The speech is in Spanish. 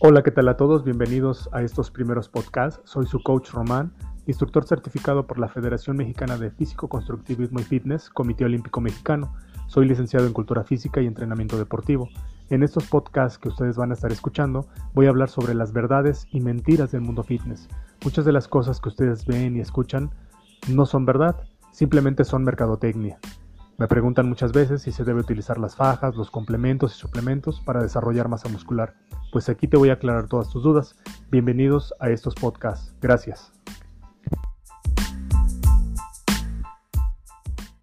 Hola, ¿qué tal a todos? Bienvenidos a estos primeros podcasts. Soy su coach Román, instructor certificado por la Federación Mexicana de Físico, Constructivismo y Fitness, Comité Olímpico Mexicano. Soy licenciado en Cultura Física y Entrenamiento Deportivo. En estos podcasts que ustedes van a estar escuchando, voy a hablar sobre las verdades y mentiras del mundo fitness. Muchas de las cosas que ustedes ven y escuchan no son verdad, simplemente son mercadotecnia. Me preguntan muchas veces si se debe utilizar las fajas, los complementos y suplementos para desarrollar masa muscular. Pues aquí te voy a aclarar todas tus dudas. Bienvenidos a estos podcasts. Gracias.